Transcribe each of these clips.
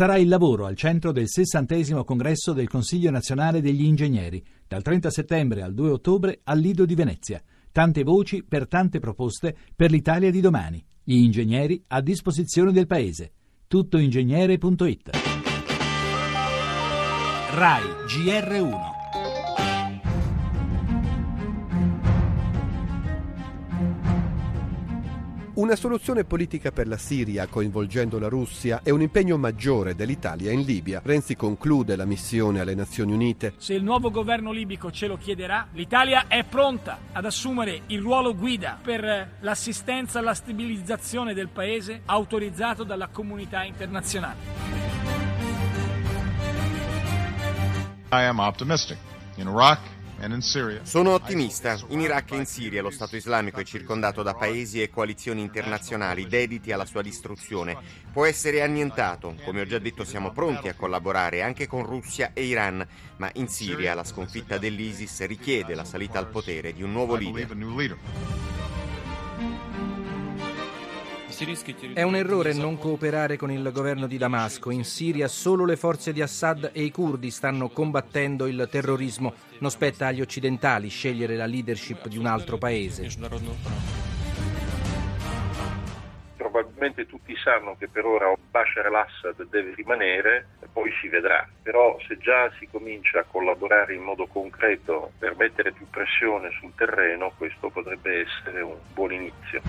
sarà il lavoro al centro del 60 congresso del Consiglio nazionale degli ingegneri, dal 30 settembre al 2 ottobre al Lido di Venezia. Tante voci per tante proposte per l'Italia di domani. Gli ingegneri a disposizione del Paese. Tuttoingegnere.it RAI GR1 Una soluzione politica per la Siria coinvolgendo la Russia è un impegno maggiore dell'Italia in Libia. Renzi conclude la missione alle Nazioni Unite. Se il nuovo governo libico ce lo chiederà, l'Italia è pronta ad assumere il ruolo guida per l'assistenza alla stabilizzazione del paese autorizzato dalla comunità internazionale. I am optimistic. In Iraq, sono ottimista. In Iraq e in Siria lo Stato islamico è circondato da paesi e coalizioni internazionali dediti alla sua distruzione. Può essere annientato. Come ho già detto siamo pronti a collaborare anche con Russia e Iran, ma in Siria la sconfitta dell'ISIS richiede la salita al potere di un nuovo leader. È un errore non cooperare con il governo di Damasco. In Siria solo le forze di Assad e i curdi stanno combattendo il terrorismo. Non spetta agli occidentali scegliere la leadership di un altro paese. Probabilmente tutti sanno che per ora Bashar al-Assad deve rimanere, poi si vedrà. Però se già si comincia a collaborare in modo concreto per mettere più pressione sul terreno, questo potrebbe essere un buon inizio.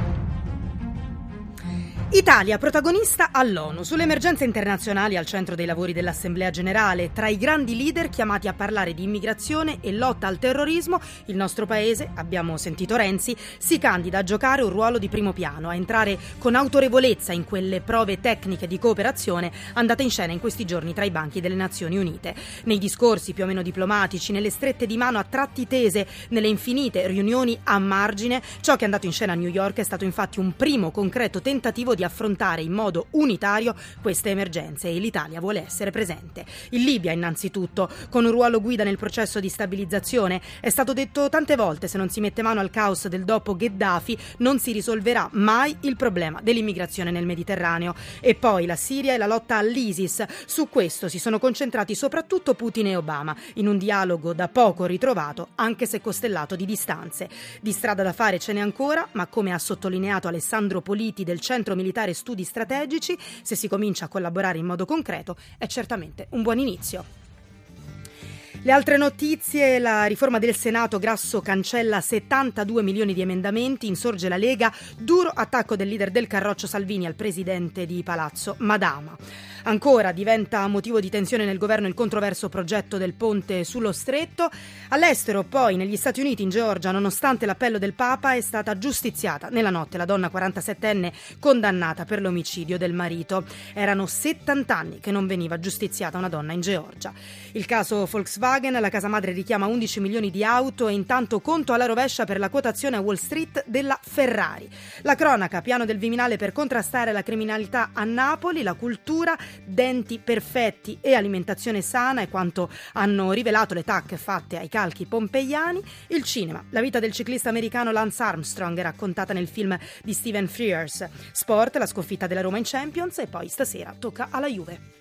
Italia protagonista all'ONU sulle emergenze internazionali al centro dei lavori dell'Assemblea generale. Tra i grandi leader chiamati a parlare di immigrazione e lotta al terrorismo, il nostro paese, abbiamo sentito Renzi, si candida a giocare un ruolo di primo piano, a entrare con autorevolezza in quelle prove tecniche di cooperazione andate in scena in questi giorni tra i banchi delle Nazioni Unite. Nei discorsi più o meno diplomatici, nelle strette di mano a tratti tese, nelle infinite riunioni a margine, ciò che è andato in scena a New York è stato infatti un primo concreto tentativo di di affrontare in modo unitario queste emergenze e l'Italia vuole essere presente. In Libia innanzitutto, con un ruolo guida nel processo di stabilizzazione, è stato detto tante volte se non si mette mano al caos del dopo Gheddafi non si risolverà mai il problema dell'immigrazione nel Mediterraneo. E poi la Siria e la lotta all'ISIS. Su questo si sono concentrati soprattutto Putin e Obama, in un dialogo da poco ritrovato, anche se costellato di distanze. Di strada da fare ce n'è ancora, ma come ha sottolineato Alessandro Politi del Centro Militare militare studi strategici, se si comincia a collaborare in modo concreto, è certamente un buon inizio. Le altre notizie, la riforma del Senato, Grasso cancella 72 milioni di emendamenti, insorge la Lega, duro attacco del leader del Carroccio Salvini al presidente di Palazzo Madama. Ancora diventa motivo di tensione nel governo il controverso progetto del ponte sullo stretto. All'estero, poi, negli Stati Uniti, in Georgia, nonostante l'appello del Papa, è stata giustiziata nella notte la donna 47enne condannata per l'omicidio del marito. Erano 70 anni che non veniva giustiziata una donna in Georgia. Il caso Volkswagen, la casa madre richiama 11 milioni di auto e intanto conto alla rovescia per la quotazione a Wall Street della Ferrari. La cronaca, piano del Viminale per contrastare la criminalità a Napoli, la cultura, denti perfetti e alimentazione sana è quanto hanno rivelato le tacche fatte ai calchi pompeiani, il cinema, la vita del ciclista americano Lance Armstrong raccontata nel film di Steven Frears, sport, la sconfitta della Roma in Champions e poi stasera tocca alla Juve.